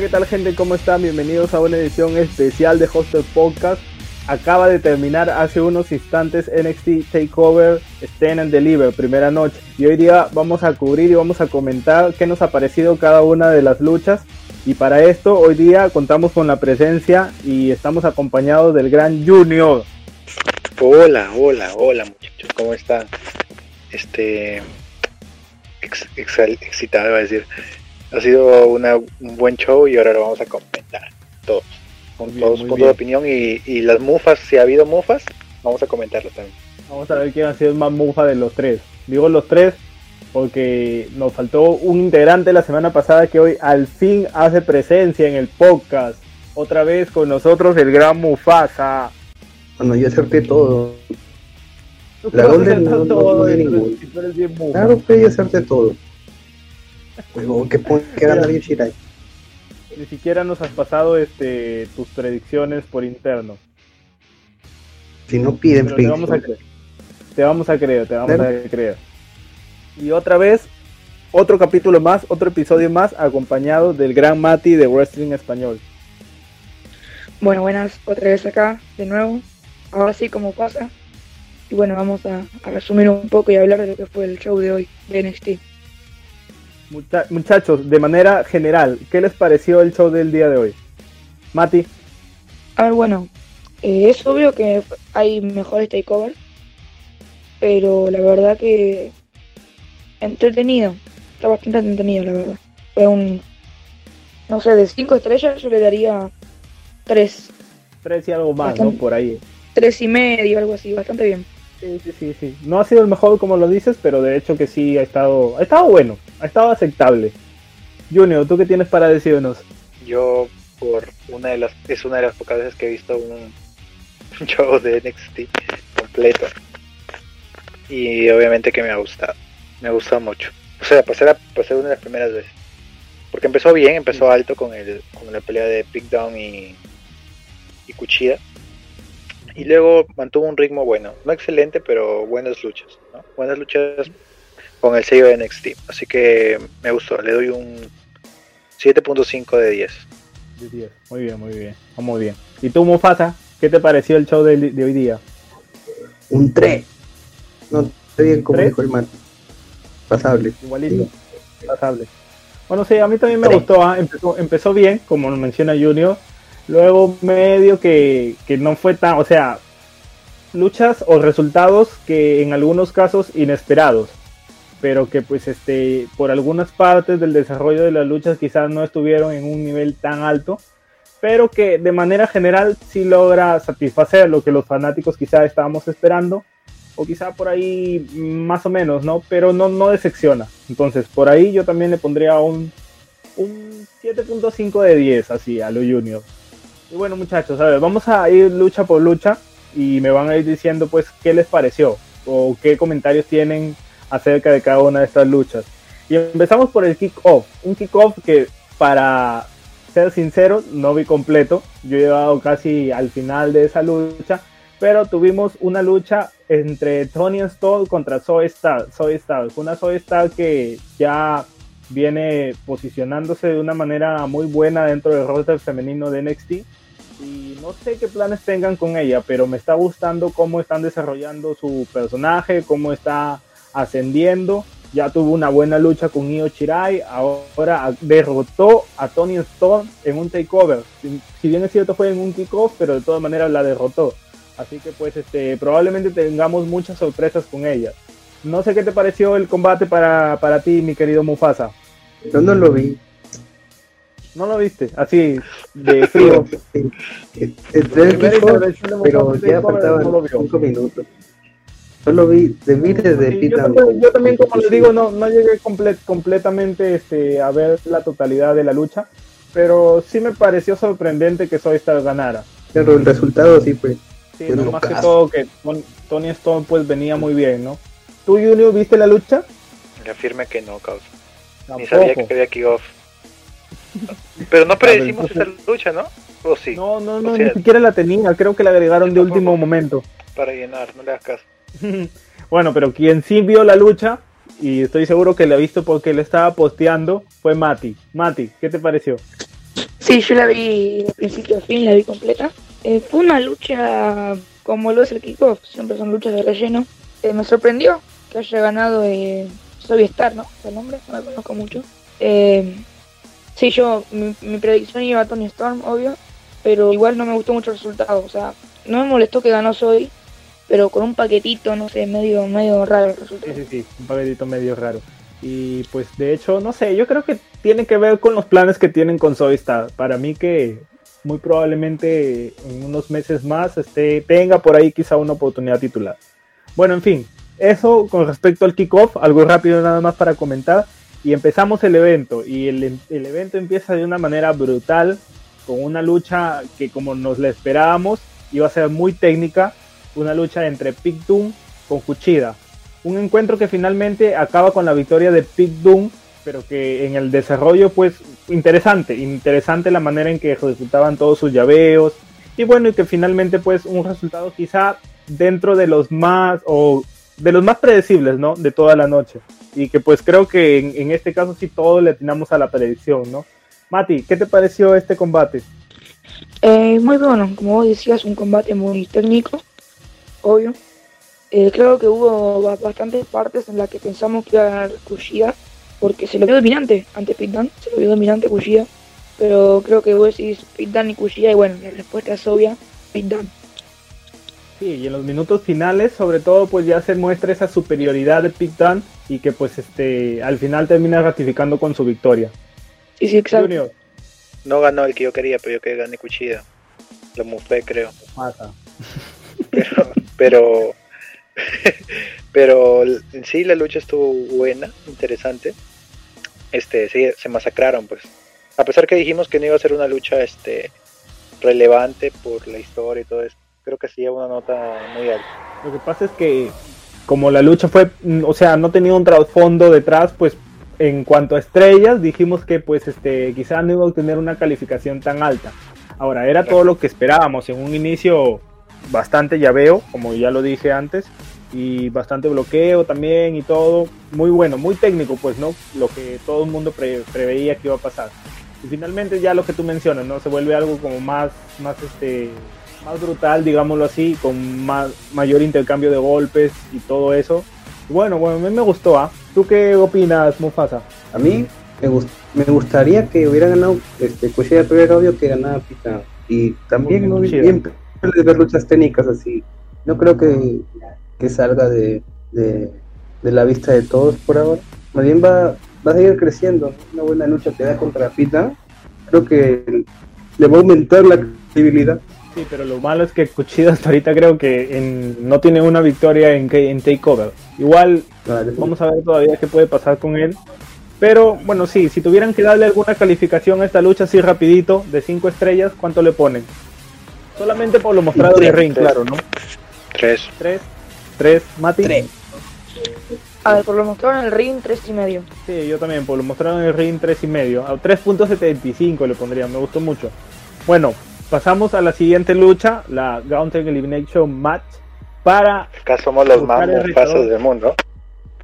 ¿qué tal gente? ¿Cómo están? Bienvenidos a una edición especial de Hostel Podcast. Acaba de terminar hace unos instantes NXT Takeover Stand and Deliver, primera noche. Y hoy día vamos a cubrir y vamos a comentar qué nos ha parecido cada una de las luchas. Y para esto, hoy día contamos con la presencia y estamos acompañados del gran Junior. Hola, hola, hola muchachos, ¿cómo están? Este. Ex, excitado, iba a decir. Ha sido una, un buen show y ahora lo vamos a comentar todos. Con Muy todos puntos bien. de opinión y, y las mufas, si ha habido mufas, vamos a comentarlo también. Vamos a ver quién ha sido el más mufa de los tres. Digo los tres porque nos faltó un integrante la semana pasada que hoy al fin hace presencia en el podcast. Otra vez con nosotros el gran Mufasa. Bueno, yo acerté todo. Tú La Golden no- no todo, tiene y tú eres- ningún. y tú eres gana bien Shirai. Ni siquiera nos has pasado este tus predicciones por interno. Si no piden Pero te vamos a creer. Te vamos a creer, te vamos a creer. Y otra vez, otro capítulo más, otro episodio más, acompañado del gran Mati de Wrestling Español. Bueno, buenas, otra vez acá, de nuevo. Ahora sí, como pasa. Y bueno, vamos a, a resumir un poco y hablar de lo que fue el show de hoy de NXT. Mucha- muchachos, de manera general, ¿qué les pareció el show del día de hoy? Mati, A ver, bueno, eh, es obvio que hay mejores takeovers, pero la verdad que entretenido, está bastante entretenido, la verdad. Fue un, no sé, de 5 estrellas yo le daría 3, tres y algo más, ¿no? Por ahí. 3 y medio, algo así, bastante bien. Sí, sí, sí, sí. No ha sido el mejor como lo dices, pero de hecho que sí ha estado, ha estado bueno, ha estado aceptable. Junior, ¿tú qué tienes para decirnos? Yo, por una de las. Es una de las pocas veces que he visto un, show de NXT completo. Y obviamente que me ha gustado. Me ha gustado mucho. O sea, ser, para ser una de las primeras veces. Porque empezó bien, empezó alto con, el, con la pelea de Big Down y, y Kuchida. Y luego mantuvo un ritmo bueno. No excelente, pero buenas luchas. ¿no? Buenas luchas con el sello de NXT. Así que me gustó. Le doy un 7.5 de 10. De 10. Muy bien, muy bien. Muy bien. ¿Y tú, Mufasa? ¿Qué te pareció el show de, de hoy día? Un 3. No, está bien como ¿Tres? dijo el man. Pasable. Igualito. Pasable. Bueno, sí, a mí también me gustó. ah, Empezó, empezó bien, como lo menciona Junior. Luego medio que, que no fue tan, o sea, luchas o resultados que en algunos casos inesperados. Pero que pues este, por algunas partes del desarrollo de las luchas quizás no estuvieron en un nivel tan alto. Pero que de manera general sí logra satisfacer lo que los fanáticos quizás estábamos esperando o quizá por ahí más o menos, ¿no? Pero no, no decepciona. Entonces, por ahí yo también le pondría un, un 7.5 de 10, así, a lo junior. Y bueno, muchachos, a ver, vamos a ir lucha por lucha y me van a ir diciendo, pues, qué les pareció o qué comentarios tienen acerca de cada una de estas luchas. Y empezamos por el kick-off. Un kick-off que, para ser sincero, no vi completo. Yo he llegado casi al final de esa lucha pero tuvimos una lucha entre Tony Storm contra Zoe Stark. Zoe Stark, una Zoe Stark que ya viene posicionándose de una manera muy buena dentro del roster femenino de NXT. Y no sé qué planes tengan con ella, pero me está gustando cómo están desarrollando su personaje, cómo está ascendiendo. Ya tuvo una buena lucha con Io Shirai, ahora derrotó a Tony Storm en un takeover. Si, bien es cierto fue en un kickoff, pero de todas maneras la derrotó. Así que pues este probablemente tengamos muchas sorpresas con ella. No sé qué te pareció el combate para, para ti, mi querido Mufasa. Yo no lo vi. ¿No lo viste? Así, de frío. Entré pero ya faltaban no lo vio. 5 minutos. Solo vi, de vi desde Sí, yo, también, yo también, como les digo, no, no llegué comple- completamente este, a ver la totalidad de la lucha, pero sí me pareció sorprendente que Soy Star ganara. Pero el resultado sí fue. Sí, no, más que todo que Ton- Tony Storm pues venía muy bien, ¿no? ¿Tú, Junior, viste la lucha? Le afirme que no, causa. Ni sabía que había kickoff. Pero no predecimos entonces- esa lucha, ¿no? ¿O sí? No, no, O no, sea, ni siquiera la tenía, creo que la agregaron de último momento. Para llenar, no le hagas caso. bueno, pero quien sí vio la lucha, y estoy seguro que la ha visto porque le estaba posteando, fue Mati. Mati, ¿qué te pareció? Sí, yo la vi de principio a fin, la vi completa. Eh, fue una lucha como lo es el kickoff, siempre son luchas de relleno. Eh, me sorprendió que haya ganado eh, Soy Star, ¿no? El nombre, no la conozco mucho. Eh, sí, yo, mi, predicción iba a Tony Storm, obvio, pero igual no me gustó mucho el resultado. O sea, no me molestó que ganó Soy, pero con un paquetito, no sé, medio, medio raro el resultado. Sí, sí, sí, un paquetito medio raro. Y pues de hecho, no sé, yo creo que tiene que ver con los planes que tienen con Zoe Star. Para mí que muy probablemente en unos meses más este, tenga por ahí quizá una oportunidad titular. Bueno, en fin, eso con respecto al kickoff, algo rápido nada más para comentar. Y empezamos el evento y el, el evento empieza de una manera brutal, con una lucha que como nos la esperábamos, iba a ser muy técnica, una lucha entre Pig Doom con Kuchida. Un encuentro que finalmente acaba con la victoria de Pig Doom, pero que en el desarrollo pues interesante, interesante la manera en que ejecutaban todos sus llaveos y bueno, y que finalmente pues un resultado quizá dentro de los más o de los más predecibles, ¿no? De toda la noche. Y que pues creo que en, en este caso sí todos le atinamos a la predicción, ¿no? Mati, ¿qué te pareció este combate? Eh, muy bueno, como decías, un combate muy técnico, obvio. Eh, creo que hubo ba- bastantes partes en las que pensamos que iba a ganar Kushida, porque se lo vio dominante ante Pit Dunne, se lo vio dominante Kushida, pero creo que vos decís Pit Dunne y Kushida, y bueno, la respuesta es obvia, Pit Dunne. Sí, y en los minutos finales, sobre todo, pues ya se muestra esa superioridad de Pig Dunne y que pues este al final termina ratificando con su victoria. Sí, sí, exacto. Junior, No ganó el que yo quería, pero yo que gané Cuchilla. Lo mufé, creo. pasa. Pero, pero, pero en sí la lucha estuvo buena, interesante. Este, sí, se masacraron, pues. A pesar que dijimos que no iba a ser una lucha, este, relevante por la historia y todo eso, creo que sí lleva una nota muy alta. Lo que pasa es que como la lucha fue, mm, o sea, no tenía un trasfondo detrás, pues en cuanto a estrellas dijimos que pues este quizá no iba a obtener una calificación tan alta. Ahora, era todo lo que esperábamos en un inicio bastante llaveo, como ya lo dije antes, y bastante bloqueo también y todo, muy bueno, muy técnico pues, ¿no? Lo que todo el mundo pre- preveía que iba a pasar. Y finalmente ya lo que tú mencionas, ¿no? Se vuelve algo como más, más este, más brutal, digámoslo así, con más, mayor intercambio de golpes y todo eso. Bueno, bueno, a mí me gustó, ¿ah? ¿Tú qué opinas, Mufasa? A mí me, gust- me gustaría que hubiera ganado este, Kushida, pero era obvio que ganaba Pita. Y también no de ver luchas técnicas así. No creo que, que salga de, de, de la vista de todos por ahora. Más bien va, va a seguir creciendo. Una buena lucha que da contra Pita. Creo que le va a aumentar la credibilidad. Sí, pero lo malo es que Kuchida hasta ahorita creo que en- no tiene una victoria en, que- en Takeover. Igual Vale. vamos a ver todavía qué puede pasar con él. Pero bueno, sí, si tuvieran que darle alguna calificación a esta lucha así rapidito, de 5 estrellas, ¿cuánto le ponen? Solamente por lo mostrado en el ring, Tres. claro, ¿no? Tres. 3, 3, Mati. Tres. A ver, por lo mostrado en el ring, tres y medio. Sí, yo también, por lo mostrado en el ring 3 y medio. A 3.75 le pondría, me gustó mucho. Bueno, pasamos a la siguiente lucha, la Gaunter Elimination Match. Para, Acá somos los más retador. del mundo.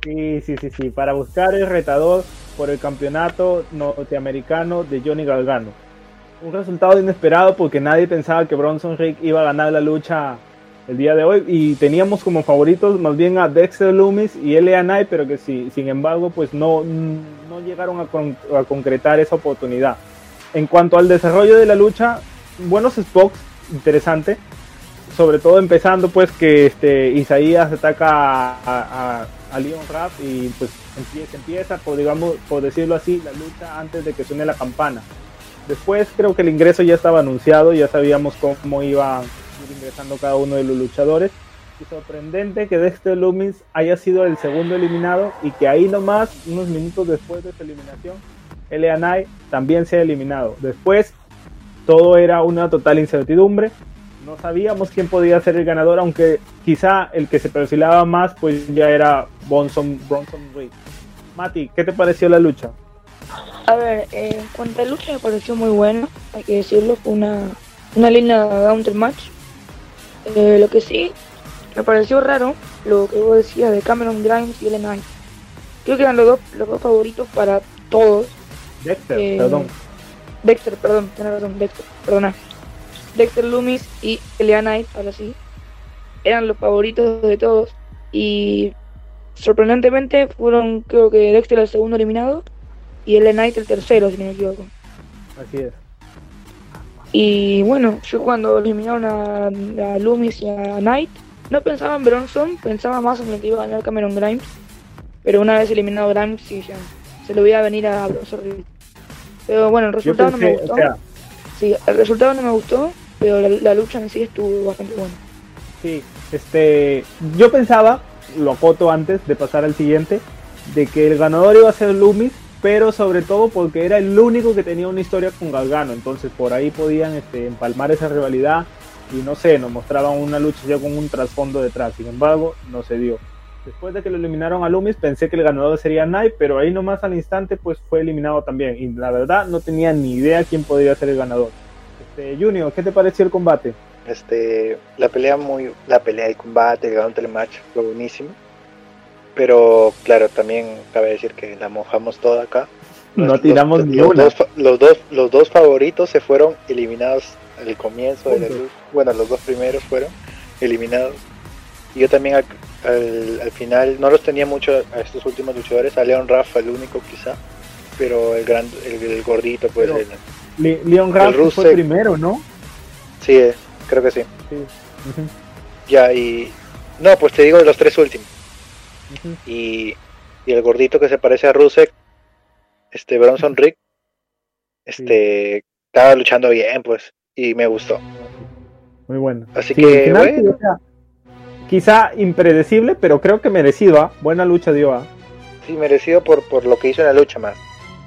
sí, sí, sí, sí, para buscar el retador por el campeonato norteamericano de Johnny Gargano. Un resultado inesperado porque nadie pensaba que Bronson Reed iba a ganar la lucha el día de hoy y teníamos como favoritos más bien a Dexter Loomis y L.A. Knight, pero que sí, sin embargo pues no, no llegaron a, con- a concretar esa oportunidad. En cuanto al desarrollo de la lucha, buenos spots, interesante, sobre todo empezando pues que este Isaías ataca a, a, Leon Rapp y pues empieza, empieza por digamos por decirlo así la lucha antes de que suene la campana. Después creo que el ingreso ya estaba anunciado, ya sabíamos cómo iba ingresando cada uno de los luchadores. Y sorprendente que Dexter Loomis haya sido el segundo eliminado y que ahí nomás, unos minutos después de esa eliminación, L.A. Knight también sea eliminado. Después todo era una total incertidumbre. No sabíamos quién podía ser el ganador, aunque quizá el que se perfilaba más pues ya era Bronson, Bronson Reed. Mati, ¿qué te pareció la lucha? A ver, eh, en cuanto a lucha me pareció muy buena, hay que decirlo, fue una, una linda counter match. Eh, lo que sí, me pareció raro lo que vos decías de Cameron Grimes y Ellen Knight. Creo que eran los dos, los dos favoritos para todos. Dexter, Eh, perdón. Dexter, perdón, tenés razón, Dexter, perdona. Dexter Loomis y Elia Knight, ahora sí, eran los favoritos de todos. Y sorprendentemente fueron, creo que Dexter el segundo eliminado y Elia Knight el tercero, si no me equivoco. Así es. Y bueno, yo cuando eliminaron a, a Loomis y a Knight, no pensaba en Bronson, pensaba más en que iba a ganar Cameron Grimes. Pero una vez eliminado Grimes, sí, ya se lo voy a venir a Bronson. Pero bueno, el resultado no me gustó. o sea, Sí, el resultado no me gustó, pero la, la lucha en sí estuvo bastante buena. Sí, este, yo pensaba, lo acoto antes de pasar al siguiente, de que el ganador iba a ser Loomis, pero sobre todo porque era el único que tenía una historia con Galgano, entonces por ahí podían este, empalmar esa rivalidad y no sé, nos mostraban una lucha ya con un trasfondo detrás, sin embargo, no se dio. Después de que lo eliminaron a Loomis, pensé que el ganador sería Knight, pero ahí nomás al instante pues fue eliminado también. Y la verdad no tenía ni idea quién podría ser el ganador. Este, Junior, ¿qué te pareció el combate? Este, la pelea muy, la pelea de combate, el gran telematch fue buenísimo. Pero claro, también cabe decir que la mojamos toda acá. No tiramos los, ni los una. Dos, los dos, los dos favoritos se fueron eliminados al comienzo de la lucha. Bueno, los dos primeros fueron eliminados. Y yo también al, al- al final no los tenía mucho a estos últimos luchadores, a Leon Rafa el único quizá, pero el gran, el, el gordito pues el- Le- Leon Rusev. fue primero, ¿no? sí, eh, creo que sí. Ya y no, pues te digo de los tres últimos. y, y el gordito que se parece a Rusek, este Bronson Rick, este estaba luchando bien, pues, y me gustó. Muy bueno. Así Sí, que, bueno. Quizá impredecible, pero creo que merecido, ¿ah? Buena lucha dio, ¿ah? Sí, merecido por, por lo que hizo en la lucha más,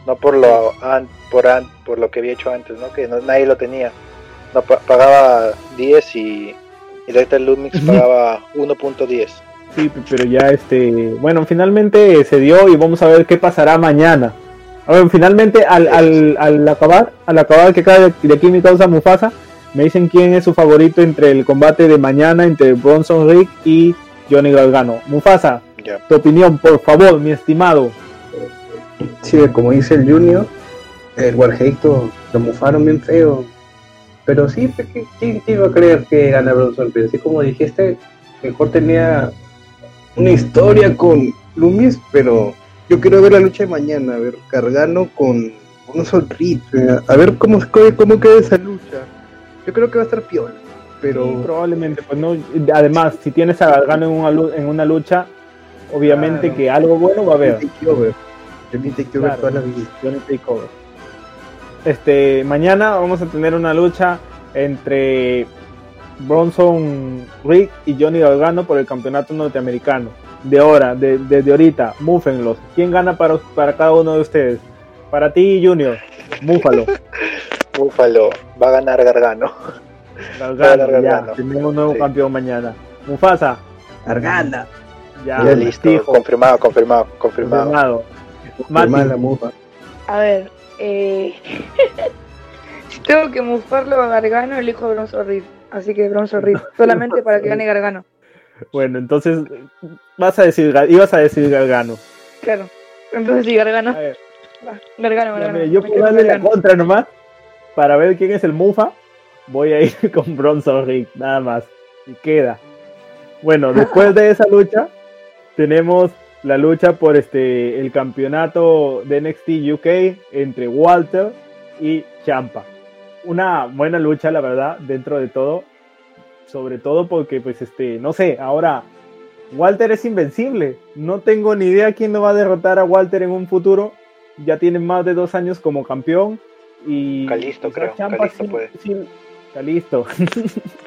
no por lo an- por an- por lo que había hecho antes, ¿no? Que no, nadie lo tenía. No pa- pagaba 10 y y Dexter Lumix pagaba 1.10. Sí, pero ya este, bueno, finalmente se dio y vamos a ver qué pasará mañana. A ver, finalmente al, al, al acabar, al acabar que cae de aquí mi causa Mufasa, me dicen quién es su favorito entre el combate de mañana entre Bronson Rick y Johnny Gargano. Mufasa, tu opinión, por favor, mi estimado. Sí, como dice el Junior, el Warheito lo mufaron bien feo. Pero sí, pues, ¿qui- ¿quién, iba a creer que gana Bronson Reed? Así como dijiste, mejor tenía una historia con Loomis, pero yo quiero ver la lucha de mañana, a ver Gargano con Bronson Reed, eh, a ver cómo, cómo queda esa lucha. Yo creo que va a estar piola, pero... Sí, probablemente, pues no. Además, si tienes a Gargano en una, lu- en una lucha, obviamente Claro. que algo bueno va a haber. Takeover. Johnny Takeover Claro. toda la vida. Johnny Takeover. Este, mañana vamos a tener una lucha entre Bronson Rick y Johnny Gargano por el campeonato norteamericano. De ahora, de- desde ahorita, múfenlos. ¿Quién gana para, para cada uno de ustedes? Para ti, Junior, múfalo. Búfalo, va a ganar Gargano. Gargano, ya, Gargano. tenemos un nuevo Sí. campeón mañana. Mufasa, Gargana. ya, Ya listo, confirmado, confirmado, confirmado. confirmado. Mufa. A ver, eh... si tengo que mufarlo a Gargano, elijo a Bronson Reed. Así que Bronson Reed, solamente para que gane Gargano. Bueno, entonces vas a decir, ibas a decir Gargano. Claro. Entonces sí, Gargano. A ver, Va, Gargano, Gargano. mira, yo con darle la contra nomás, para ver quién es el Mufa, voy a ir con Bronson Reed, nada más. Y queda. Bueno, después de esa lucha, tenemos la lucha por este el campeonato de NXT UK entre Walter y Champa. Una buena lucha, la verdad, dentro de todo. Sobre todo porque, pues, este, no sé, ahora Walter es invencible. No tengo ni idea quién lo va a derrotar a Walter en un futuro. Ya tiene más de dos años como campeón. Y Calisto, creo. Calisto puede. Calisto.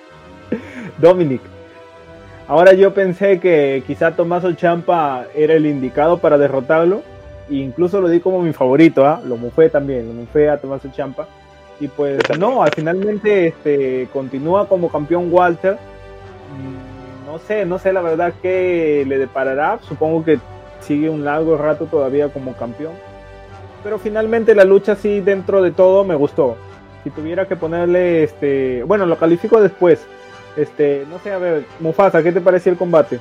Dominic. Ahora yo pensé que quizá Tomaso Champa era el indicado para derrotarlo. E incluso lo di como mi favorito, ¿ah? Lo mufé también, lo mufé a Tomaso Champa. Y pues no, al finalmente este, continúa como campeón Walter. Mm, No sé, no sé la verdad qué le deparará. Supongo que sigue un largo rato todavía como campeón. Pero finalmente la lucha sí dentro de todo me gustó. Si tuviera que ponerle este, bueno, lo califico después. Este, no sé, a ver, Mufasa, ¿qué te pareció el combate?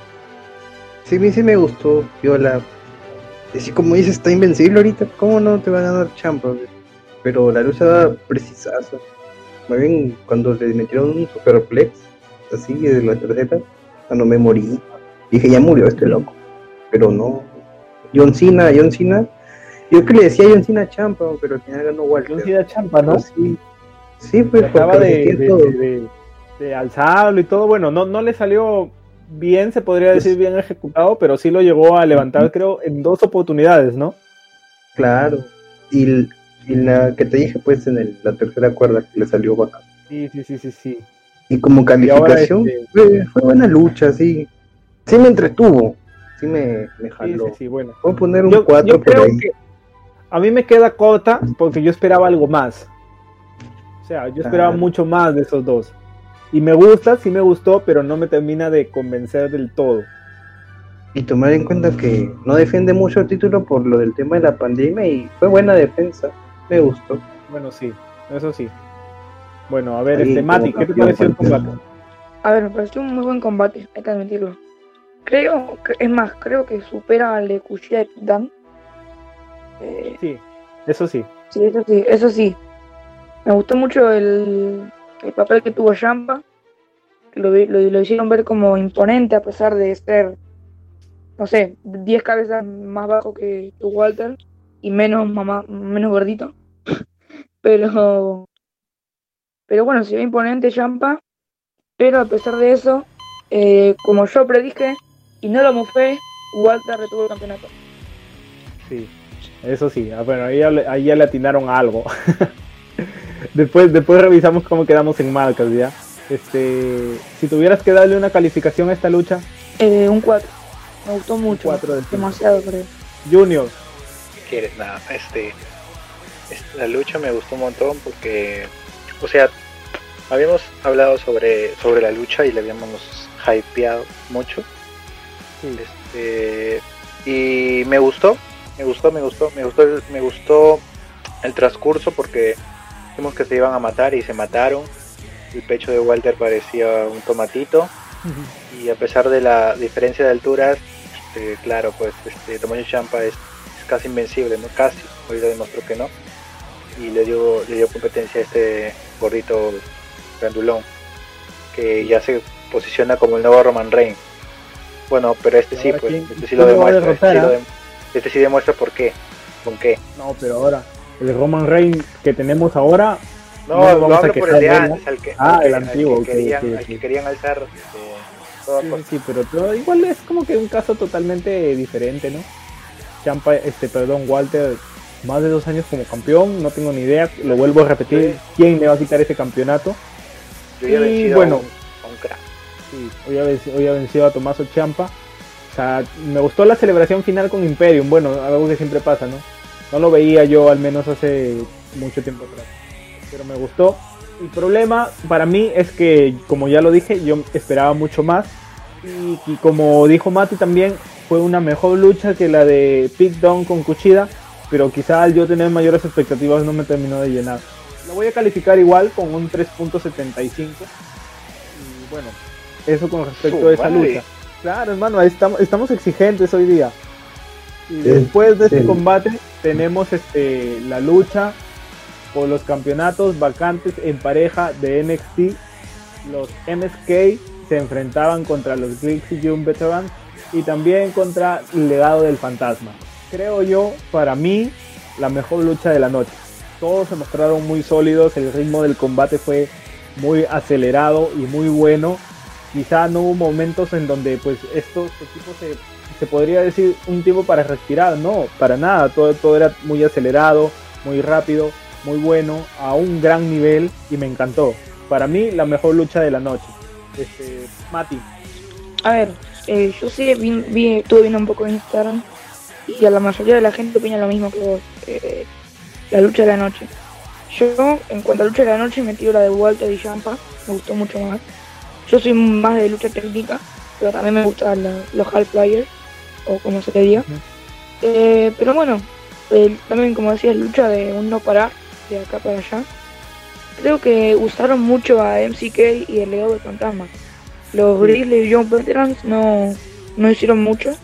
Sí, a mí sí me gustó, Viola. Así como dices, está invencible ahorita. ¿Cómo no te va a ganar Champa? pero la lucha da precisazo. Más bien, cuando le metieron un superplex, así de la tarjeta, cuando me morí, dije, ya murió este loco. Pero no. John Cena, John Cena. Yo que le decía John Cena Champa, pero al final ganó Walter. John Cena Champa, ¿no? Sí, sí pues acaba de, de, de, de, alzarlo y todo. Bueno, no, no le salió bien, se podría decir bien ejecutado, pero sí lo llegó a levantar, creo, en dos oportunidades, ¿no? Claro. Y, y la que te dije, pues, en el, la tercera cuerda que le salió bacán. Sí, sí, sí, sí, sí. Y como calificación, este... fue, fue, buena lucha, sí. Sí me entretuvo, sí me, me jaló. Sí, sí, sí, bueno. Voy a poner un 4 por ahí. Que a mí me queda corta porque yo esperaba algo más. O sea, yo esperaba ah. mucho más de esos dos. Y me gusta, sí me gustó, pero no me termina de convencer del todo. Y tomar en cuenta que no defiende mucho el título por lo del tema de la pandemia y fue buena defensa. Me gustó. Bueno, sí, eso sí. Bueno, a ver, Ahí, este Mati, ¿qué te pareció el combate? A ver, me pareció un muy buen combate, hay que admitirlo. Creo, que, es más, creo que supera al de Kushida y Dan. Eh, sí, eso sí. Sí, eso sí, eso sí. Me gustó mucho el, el papel que tuvo Champa. Lo, lo, lo, hicieron ver como imponente a pesar de ser, no sé, 10 cabezas más bajo que, que Walter y menos mamá, menos gordito. pero, pero bueno, se ve imponente Champa. Pero a pesar de eso, eh, como yo predije y no lo mufé, Walter retuvo el campeonato. Sí, eso sí. Ah, bueno, ahí ya, ahí ya le atinaron a algo. después, después revisamos cómo quedamos en marcas, ¿ya? Este, si tuvieras que darle una calificación a esta lucha. Eh, un 4. Me gustó mucho. 4 del Demasiado, creo. Junior. ¿Qué quieres? Nada, este, este, la lucha me gustó un montón porque, o sea, habíamos hablado sobre, sobre la lucha y le habíamos hypeado mucho. Sí. Este, y me gustó, me gustó, me gustó, me gustó, el, me gustó el transcurso porque vimos que se iban a matar y se mataron. El pecho de Walter parecía un tomatito. Uh -huh. Y a pesar de la diferencia de alturas, este, claro, pues este Tomoyo Champa es, es, casi invencible, ¿no? Casi, ahorita demostró que no. Y le dio, le dio competencia a este gordito grandulón, que ya se posiciona como el nuevo Roman Reigns. Bueno, pero este sí, pues, este sí lo demuestra. Este sí, este demuestra por qué. ¿Con qué? No, pero ahora, el Roman Reigns que tenemos ahora. No, no lo hablo por el de antes, al que, ah, al el antiguo, al que, querían, okay, al que querían alzar. Eh, sí, sí, pero, igual es como que un caso totalmente diferente, ¿no? Champa, este, perdón, Walter, más de dos años como campeón, no tengo ni idea, lo vuelvo a repetir, quién le va a quitar ese campeonato. Yo ya y bueno, a un, a un crack. Sí, hoy ha, vencido, hoy ha vencido a Tomaso Champa. Sea, me gustó la celebración final con Imperium, bueno, algo que siempre pasa, ¿no? No lo veía yo al menos hace mucho tiempo atrás. Pero me gustó. El problema para mí es que, como ya lo dije, yo esperaba mucho más. Y, y como dijo Mati también, fue una mejor lucha que la de Pit Down con Cuchida. Pero quizá al yo tener mayores expectativas no me terminó de llenar. Lo voy a calificar igual con un 3.75. Y bueno, eso con respecto Su a esa lucha. Claro, hermano, estamos, estamos exigentes hoy día. Y sí, después de este sí. combate tenemos este la lucha por los campeonatos vacantes en pareja de NXT. Los MSK se enfrentaban contra los Glixi Young Veterans y también contra el legado del fantasma. Creo yo, para mí, la mejor lucha de la noche. Todos se mostraron muy sólidos, el ritmo del combate fue muy acelerado y muy bueno. Quizá no hubo momentos en donde pues estos equipos se, se podría decir un tiempo para respirar, no, para nada, todo, todo era muy acelerado, muy rápido, muy bueno, a un gran nivel y me encantó. Para mí la mejor lucha de la noche. Este, Mati. A ver, eh, yo sí vi, vi, estuve viendo un poco en Instagram y a la mayoría de la gente opina lo mismo que vos. Eh, la lucha de la noche. Yo, en cuanto a lucha de la noche, me tiro la de Walter y Champa, me gustó mucho más. Yo soy más de lucha técnica, pero también me gustan la, los high flyers, o como se le diga. Uh -huh. eh, pero bueno, eh, también como decías, lucha de un no parar, de acá para allá. Creo que usaron mucho a MCK y el legado del fantasma. Los Grizzly Young Veterans no, no hicieron mucho,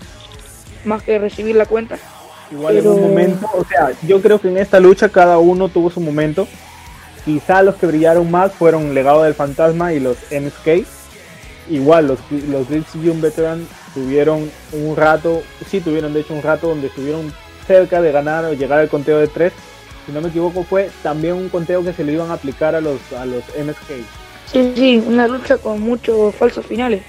más que recibir la cuenta. Igual en un momento, o sea, yo creo que en esta lucha cada uno tuvo su momento. Quizá los que brillaron más fueron Legado del Fantasma y los MSK. Igual los, los Young Veteran tuvieron un rato, sí tuvieron de hecho un rato donde estuvieron cerca de ganar o llegar al conteo de 3. Si no me equivoco fue también un conteo que se le iban a aplicar a los, a los MSK. Sí, sí, una lucha con muchos falsos finales.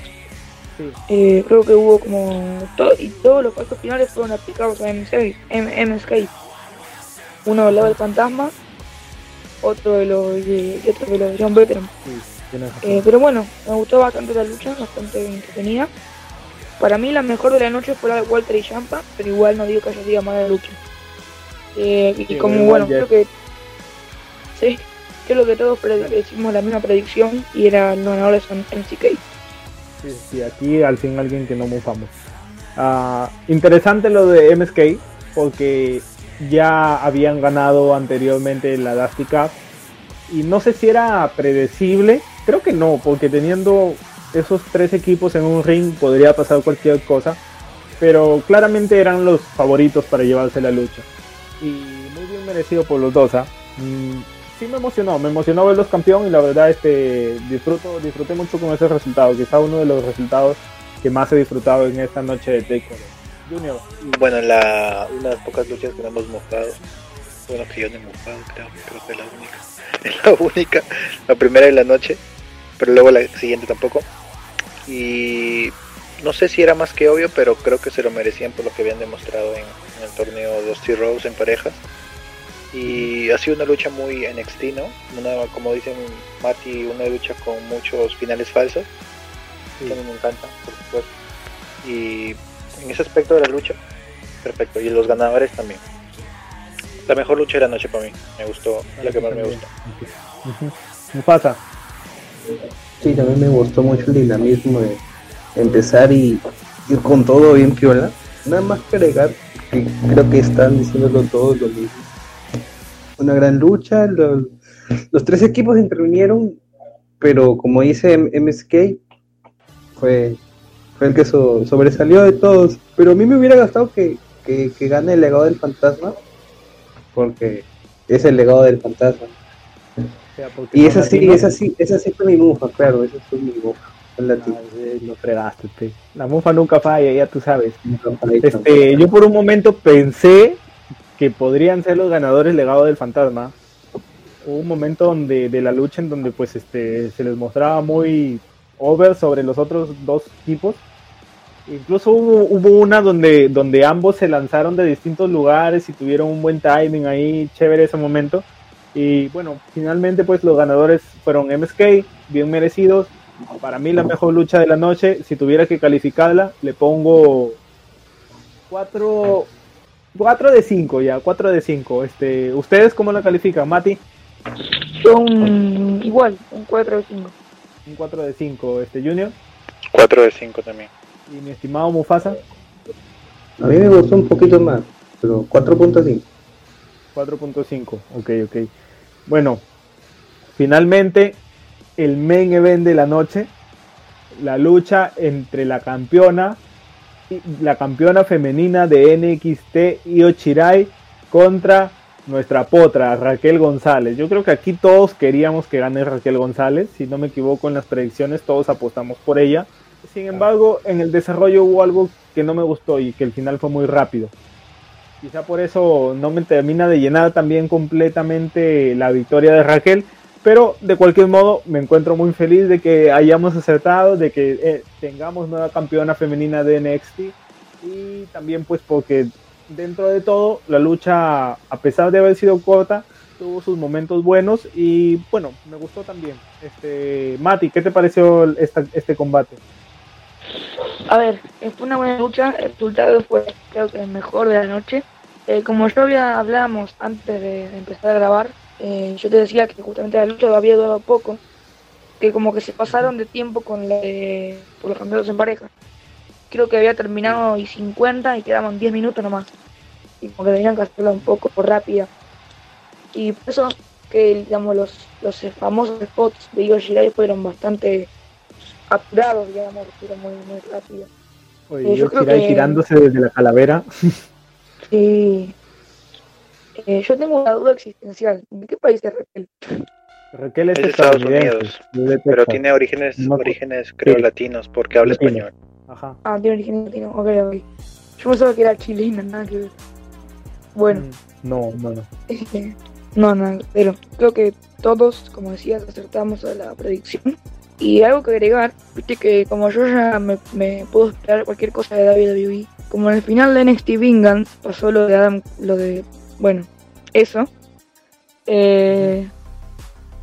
Eh, creo que hubo como todo, y todos los falsos finales fueron aplicados a MSK, MSK. Uno del lado del fantasma, otro de los de, otro de los John Veteran. Eh, pero bueno, me gustó bastante la lucha, bastante entretenida. Para mí la mejor de la noche fue la de Walter y Champa, pero igual no digo que haya sido más de la lucha. Eh, y como bueno, creo que sí, creo que todos hicimos la misma predicción y era el ganador de MCK. Sí, aquí al fin alguien que no mufamos. Uh, interesante lo de MSK porque ya habían ganado anteriormente la Dusty Cup y no sé si era predecible, creo que no, porque teniendo esos tres equipos en un ring podría pasar cualquier cosa, pero claramente eran los favoritos para llevarse la lucha y muy bien merecido por los dos. ¿ah? Mm, sí me emocionó, me emocionó verlos campeón y la verdad este disfruto, disfruté mucho con ese resultado, quizá uno de los resultados que más he disfrutado en esta noche de Takeover. Junior. Bueno, la, una de las pocas luchas que no hemos mojado, bueno que yo no he mojado, creo, creo que es la única, es la única, la primera de la noche, pero luego la siguiente tampoco. Y no sé si era más que obvio, pero creo que se lo merecían por lo que habían demostrado en, en el torneo de Dusty Rose en parejas y ha sido una lucha muy NXT, ¿no? Una, como dicen Mati, una lucha con muchos finales falsos, que a mí me encanta, por supuesto. Y en ese aspecto de la lucha, perfecto. Y los ganadores también. La mejor lucha de la noche para mí, me gustó, la que más me gustó. ¿Qué pasa? Sí, también me gustó mucho el dinamismo de empezar y ir con todo bien piola. Nada más que agregar, que creo que están diciéndolo todos lo mismo una gran lucha. Los, tres equipos intervinieron, pero como dice MSK, fue, fue el que sobresalió de todos. Pero a mí me hubiera gustado que, que, gane el legado del fantasma, porque es el legado del fantasma. Y esa sí, esa sí, esa sí fue mi mufa, claro, esa fue mi mufa. La, fregaste, la mufa nunca falla, ya tú sabes. Este, yo por un momento pensé que podrían ser los ganadores legado del fantasma. Hubo un momento donde de la lucha en donde pues este se les mostraba muy over sobre los otros dos equipos. Incluso hubo, hubo, una donde, donde ambos se lanzaron de distintos lugares y tuvieron un buen timing ahí, chévere ese momento. Y bueno, finalmente pues los ganadores fueron MSK, bien merecidos. Para mí la mejor lucha de la noche, si tuviera que calificarla, le pongo cuatro 4 de 5 ya, 4 de 5. Este, ¿Ustedes cómo la califican, Mati? Son igual, un 4 de 5. Un 4 de 5, este, Junior. 4 de 5 también. ¿Y mi estimado Mufasa? A mí me gustó un poquito más, pero 4.5. 4.5, ok, ok. Bueno, finalmente el main event de la noche, la lucha entre la campeona la campeona femenina de NXT Io Shirai contra nuestra potra Raquel González. Yo creo que aquí todos queríamos que gane Raquel González, si no me equivoco en las predicciones todos apostamos por ella. Sin embargo, en el desarrollo hubo algo que no me gustó y que el final fue muy rápido. Quizá por eso no me termina de llenar también completamente la victoria de Raquel, pero de cualquier modo me encuentro muy feliz de que hayamos acertado, de que eh, tengamos nueva campeona femenina de NXT y también pues porque dentro de todo la lucha a pesar de haber sido corta tuvo sus momentos buenos y bueno me gustó también. Este Mati qué te pareció este combate a ver fue una buena lucha el resultado fue creo que el mejor de la noche eh, como yo había hablamos antes de empezar a grabar eh, yo te decía que justamente la lucha había durado poco, que como que se pasaron de tiempo con la de, por los campeonatos en pareja. Creo que había terminado y 50 y quedaban 10 minutos nomás. Y como que tenían que hacerla un poco rápida. Y por eso que digamos los, los famosos spots de Yoshirai fueron bastante apurados, digamos, fueron muy, muy rápidos. Oye, eh, yo creo que... tirándose desde la calavera. Sí. Eh, yo tengo una duda existencial. ¿De qué país es Raquel? Raquel es Es de Estados Unidos, Pero tiene orígenes, No, orígenes creo sí. latinos porque habla Latino. español. Ajá. Ah, tiene origen latino. Ok, ok. Yo pensaba que era chilena, nada que ver. Bueno, Mm, No, no, no. no, no, pero creo que todos, como decías, acertamos a la predicción. Y algo que agregar, viste que como yo ya me, me puedo esperar cualquier cosa de WWE, como en el final de NXT Vengeance pasó lo de Adam, lo de, bueno, eso, eh,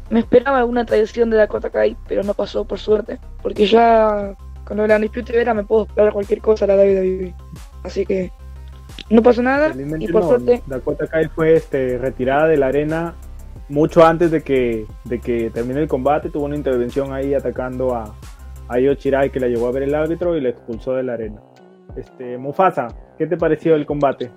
me esperaba alguna traición de Dakota Kai, pero no pasó por suerte, porque ya con lo de la Undisputed Era me puedo esperar cualquier cosa de la WWE. Así que no pasó nada y por no, suerte Dakota Kai fue este, retirada de la arena mucho antes de que, de que termine el combate. Tuvo una intervención ahí atacando a, a Io Shirai que la llevó a ver el árbitro y la expulsó de la arena. Este, Mufasa, ¿qué te pareció el combate?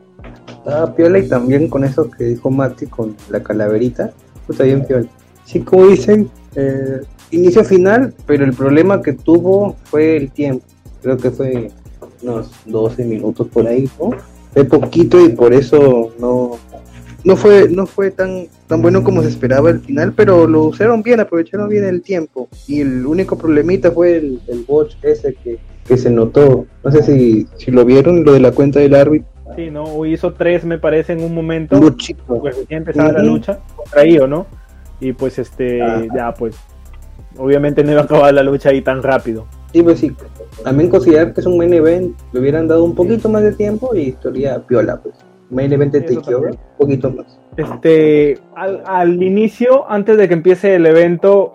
Estaba piola y también con eso que dijo Mati con la calaverita. Está bien piola. Sí, como dicen, eh, inicio final, pero el problema que tuvo fue el tiempo. Creo que fue unos 12 minutos por ahí, ¿no? Fue poquito y por eso no, no fue, no fue tan, tan bueno como se esperaba el final, pero lo usaron bien, aprovecharon bien el tiempo. Y el único problemita fue el, el botch ese que, que se notó. No sé si, si lo vieron, lo de la cuenta del árbitro. Sí, ¿no? Hizo tres, me parece, en un momento. Un chico. Pues recién empezaba la Ujú. lucha contra Io, ¿no? Y pues este, Ajá. ya pues, obviamente no iba a acabar la lucha ahí tan rápido. Sí, pues sí. También considerar que es un main event, le hubieran dado un poquito más de tiempo y historia piola, pues. Main event de Takeover, un poquito más. Este, al, al inicio, antes de que empiece el evento,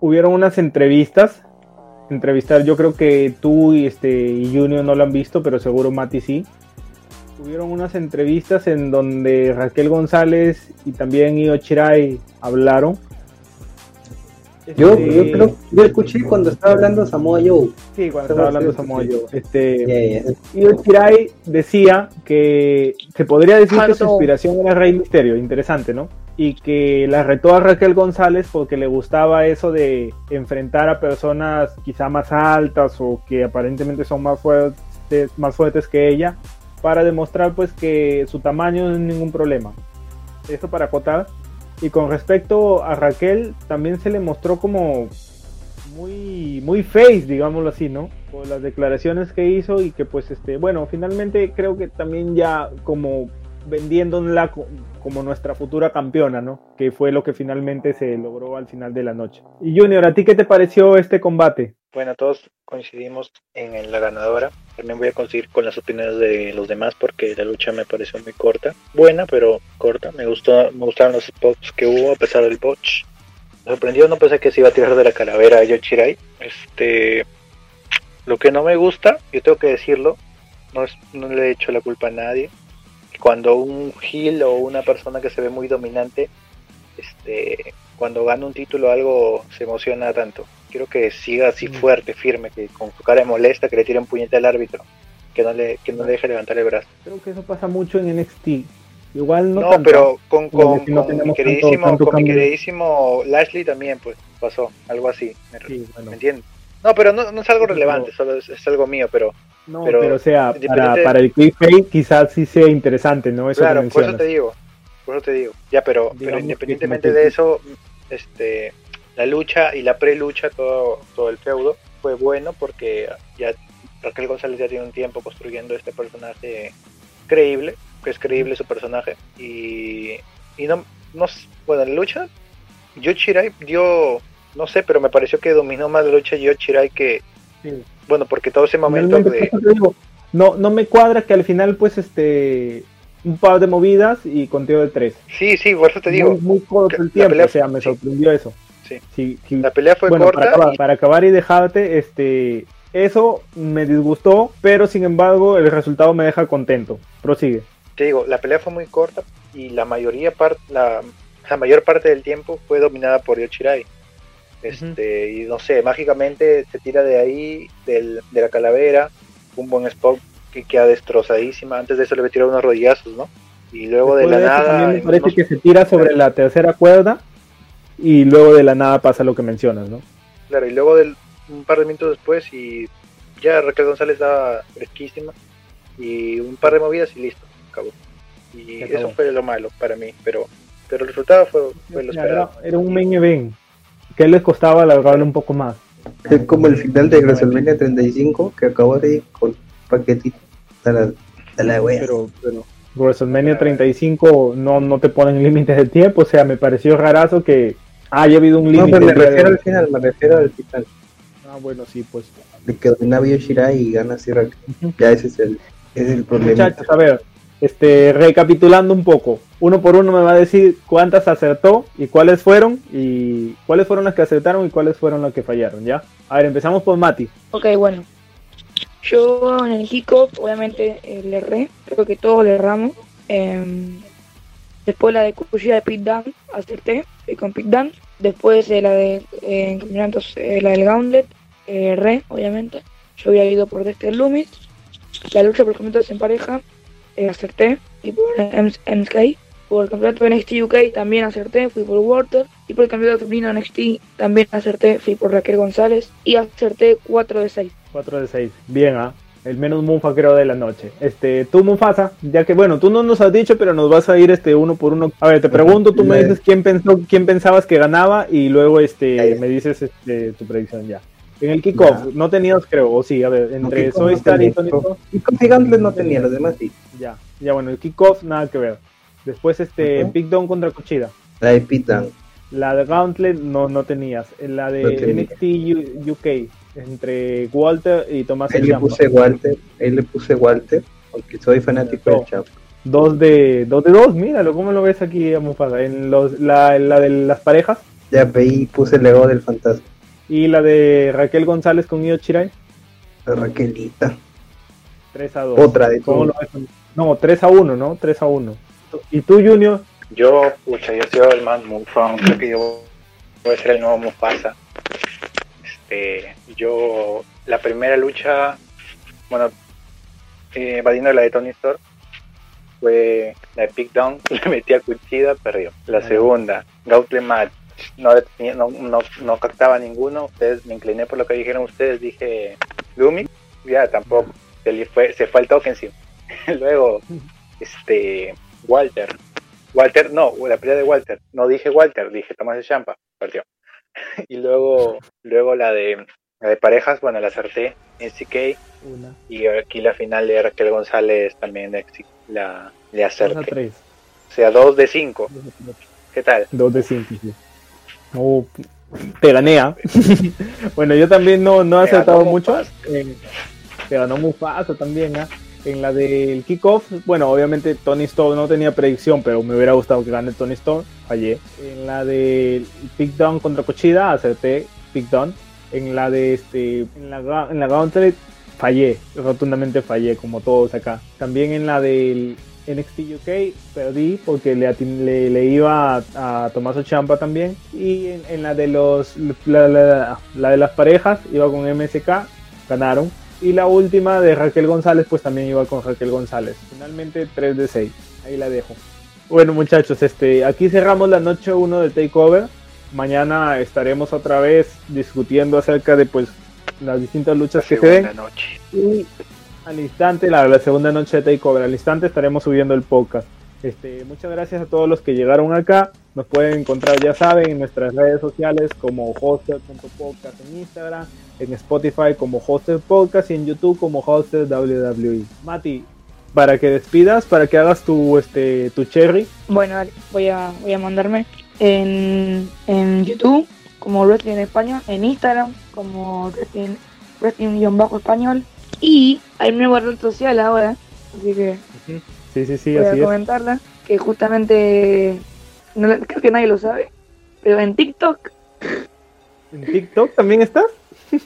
hubieron unas entrevistas. Entrevistar, yo creo que tú y este y Junior no lo han visto, pero seguro Mati sí. Hubieron unas entrevistas en donde Raquel González y también Io Shirai hablaron. Yo, Este, yo creo, yo escuché cuando estaba hablando Samoa Joe. Sí, cuando estaba hablando Samoa Joe. Este, ya. Io Shirai decía que se podría decir que su inspiración era Rey Misterio, interesante, ¿no? Y que la retó a Raquel González porque le gustaba eso de enfrentar a personas quizá más altas o que aparentemente son más fuertes, más fuertes que ella para demostrar pues que su tamaño no es ningún problema. Eso para acotar. Y con respecto a Raquel, también se le mostró como muy muy face, digámoslo así, ¿no? Por las declaraciones que hizo y que pues este, bueno, finalmente creo que también ya como vendiéndola co- como nuestra futura campeona, ¿no? Que fue lo que finalmente se logró al final de la noche. Y Junior, ¿a ti qué te pareció este combate? Bueno, todos coincidimos en la ganadora. También voy a conseguir con las opiniones de los demás porque la lucha me pareció muy corta. Buena, pero corta. Me gustó, me gustaron los spots que hubo a pesar del botch. Me sorprendió, no pensé que se iba a tirar de la calavera a Yochirai. Este, lo que no me gusta, yo tengo que decirlo, no, es, no le he hecho la culpa a nadie. Cuando un heel o una persona que se ve muy dominante, este, cuando gana un título algo se emociona tanto. Quiero que siga así Mm. fuerte, firme, que con su cara de molesta, que le tire un puñete al árbitro, que no le, que no le deje levantar el brazo. Creo que eso pasa mucho en NXT. Igual no, No, tanto. pero con, con, si no con mi tenemos tanto- queridísimo, tanto con mi queridísimo Lashley también, pues pasó algo así. ¿Me, Sí, bueno. me entiendes? No, pero no, no es algo relevante, solo es, es algo mío, pero No, Pero pero, o sea, para, independiente- para el clickbait quizás sí sea interesante, ¿no? Eso claro, por eso te digo, por eso te digo. Ya, pero, Digamos pero independientemente de eso, este, la lucha y la pre-lucha, todo, todo el feudo, fue bueno porque ya Raquel González ya tiene un tiempo construyendo este personaje creíble, que es creíble su personaje, y, y no, no, bueno, en la lucha, Yo Shirai dio, no sé, pero me pareció que dominó más la lucha Yo Shirai que, Sí. bueno, porque todo ese momento Finalmente, de... digo, no, no me cuadra que al final, pues, este, un par de movidas y conteo de tres. Sí, sí, por eso te digo, muy, muy corto el tiempo, pelea- o sea, me sí. sorprendió eso. Sí. Sí, sí. la pelea fue bueno, corta para acabar, y- para acabar y dejarte, este, eso me disgustó, pero sin embargo el resultado me deja contento. Prosigue. te digo, la pelea fue muy corta y la mayoría par- la, la mayor parte del tiempo fue dominada por Yochirai. Este, y no sé, mágicamente se tira de ahí, del, de la calavera, un buen spot que queda destrozadísima. Antes de eso le tirado unos rodillazos, ¿no? Y luego de Después la de nada. me parece unos- que se tira sobre la tercera cuerda y luego de la nada pasa lo que mencionas, ¿no? Claro, y luego del, un par de minutos después y ya Raquel González estaba fresquísima y un par de movidas y listo, acabó. Y acabó. eso fue lo malo para mí, pero, pero el resultado fue, fue lo esperado. era, era un main event. ¿Qué les costaba alargarlo un poco más? Es como el final de WrestleMania 35 que acabó de ir con paquetito. A la, a la wea. Pero, pero WrestleMania 35 no, no te ponen límites de tiempo. O sea, me pareció rarazo que haya habido un no, límite. pero me de refiero al final, me refiero al final. Ah, bueno, sí, pues. De que domina Shirai y gana Sierra. Ya ese es el, ese es el problema. Muchachos, a ver, este, recapitulando un poco, uno por uno me va a decir cuántas acertó y cuáles fueron, y cuáles fueron las que acertaron y cuáles fueron las que fallaron, ¿ya? A ver, empezamos por Mati. Ok, bueno. Yo en el kickoff, obviamente, eh, le erré. Creo que todos le erramos. Em, después la de Kushida de Pit Down, acerté. Con Pit Down. Después de la de eh, campeonatos, eh, la del Gauntlet, eh, erré, obviamente. Yo había ido por Dexter Loomis. La lucha por campeonatos en pareja, eh, acerté. Y por MSK. Por el campeonato NXT UK también acerté, fui por Walter. Y por el campeonato femenino NXT también acerté, fui por Raquel González. Y acerté 4 de 6. 4 de 6, bien, ¿ah? El menos Mufa creo de la noche. Este, tú Mufasa, ya que bueno, tú no nos has dicho, pero nos vas a ir este uno por uno. A ver, te pregunto, tú me dices quién pensó, quién pensabas que ganaba y luego este me dices este tu predicción ya. En el kickoff, no tenías creo, o sí, a ver, entre kickoff Soy no Star y. Tony Gigantles no tenía, los demás sí. Ya, ya bueno, el kickoff nada que ver. Después este Ujú. Big Down contra Cuchida. La de Pitan. La de Gauntlet no no tenías. La de No. NXT UK entre Walter y Tomás Ahí le Ciampa. puse Walter, ahí le puse Walter, porque soy fanático No. del Chavo. Dos de dos de dos, míralo, ¿cómo lo ves aquí a Mufasa? En los, la, la de las parejas Ya ahí puse el ego del fantasma. y la de Raquel González con Io Chirai, La Raquelita. 3 a 2. Otra de ¿Cómo lo ves? No, 3 a 1, ¿no? 3 a 1. ¿Y tú, Junior? Yo, pucha, yo soy el más Mufasa, creo que yo voy a ser el nuevo Mufasa. Este, yo, la primera lucha, bueno, eh, evadiendo la de Tony Storm, fue la de Pick Down, le metí a Cuchida, perdió. La segunda, Gauntlet Match, no, no, no, no captaba ninguno, ustedes, me incliné por lo que dijeron ustedes, dije Lumi, ya tampoco, se, le fue, se fue el toque encima. Luego, este, Walter, Walter, no, la pelea de Walter. No dije Walter, dije Tomás de Champa, perdió. y luego, luego la de la de parejas, bueno, la acerté en CK Una. y aquí la final de Raquel González también la le 2 a acerté. 3. O sea, 2 de 5. ¿Qué tal? 2 de 5, sí. No, te gané, ¿ah? bueno, yo también no, no he acertado mucho. Eh, te ganó Mufasa también, ¿ah? En la del kickoff, bueno, obviamente Tony Storm no tenía predicción, pero me hubiera gustado que gane Tony Storm, fallé. En la del Pick Down contra Cochida, acerté Pick Down. En la de este, en la, en la Gauntlet, fallé, rotundamente fallé, como todos acá. También en la del NXT UK perdí porque le, le, iba a, a Tomaso Champa también. Y en, la de los la- la de las parejas iba con MSK, ganaron. Y la última de Raquel González, pues también iba con Raquel González. Finalmente 3 de 6. Ahí la dejo. Bueno muchachos, este, aquí cerramos la noche 1 de Takeover. Mañana estaremos otra vez discutiendo acerca de pues las distintas luchas que se. Segunda noche. Y al instante, la, la segunda noche de Takeover, al instante estaremos subiendo el podcast. Este, muchas gracias a todos los que llegaron acá. Nos pueden encontrar, ya saben, en nuestras redes sociales como hoster.podcast en Instagram, en Spotify como Hoster Podcast y en YouTube como Hoster WWE. Mati, para que despidas, para que hagas tu, este, tu cherry. Bueno, dale, voy a, voy a mandarme en, en YouTube como Wrestling en Español, en Instagram como Wrestling, Wrestling-Español y hay nueva red social ahora, así que Sí, sí, sí, voy así a es. comentarla, que justamente, no, creo que nadie lo sabe, pero en TikTok ¿En TikTok también estás?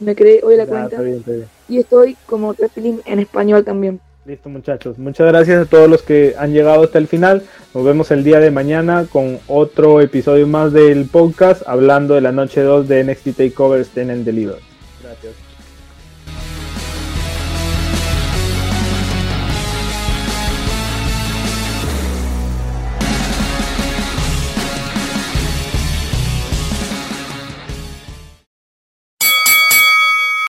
me creé hoy la cuenta está bien, está bien. y estoy como Wrestling en Español también. Listo muchachos, muchas gracias a todos los que han llegado hasta el final. Nos vemos el día de mañana con otro episodio más del podcast hablando de la noche 2 de NXT Takeover Stand and Deliver. Gracias.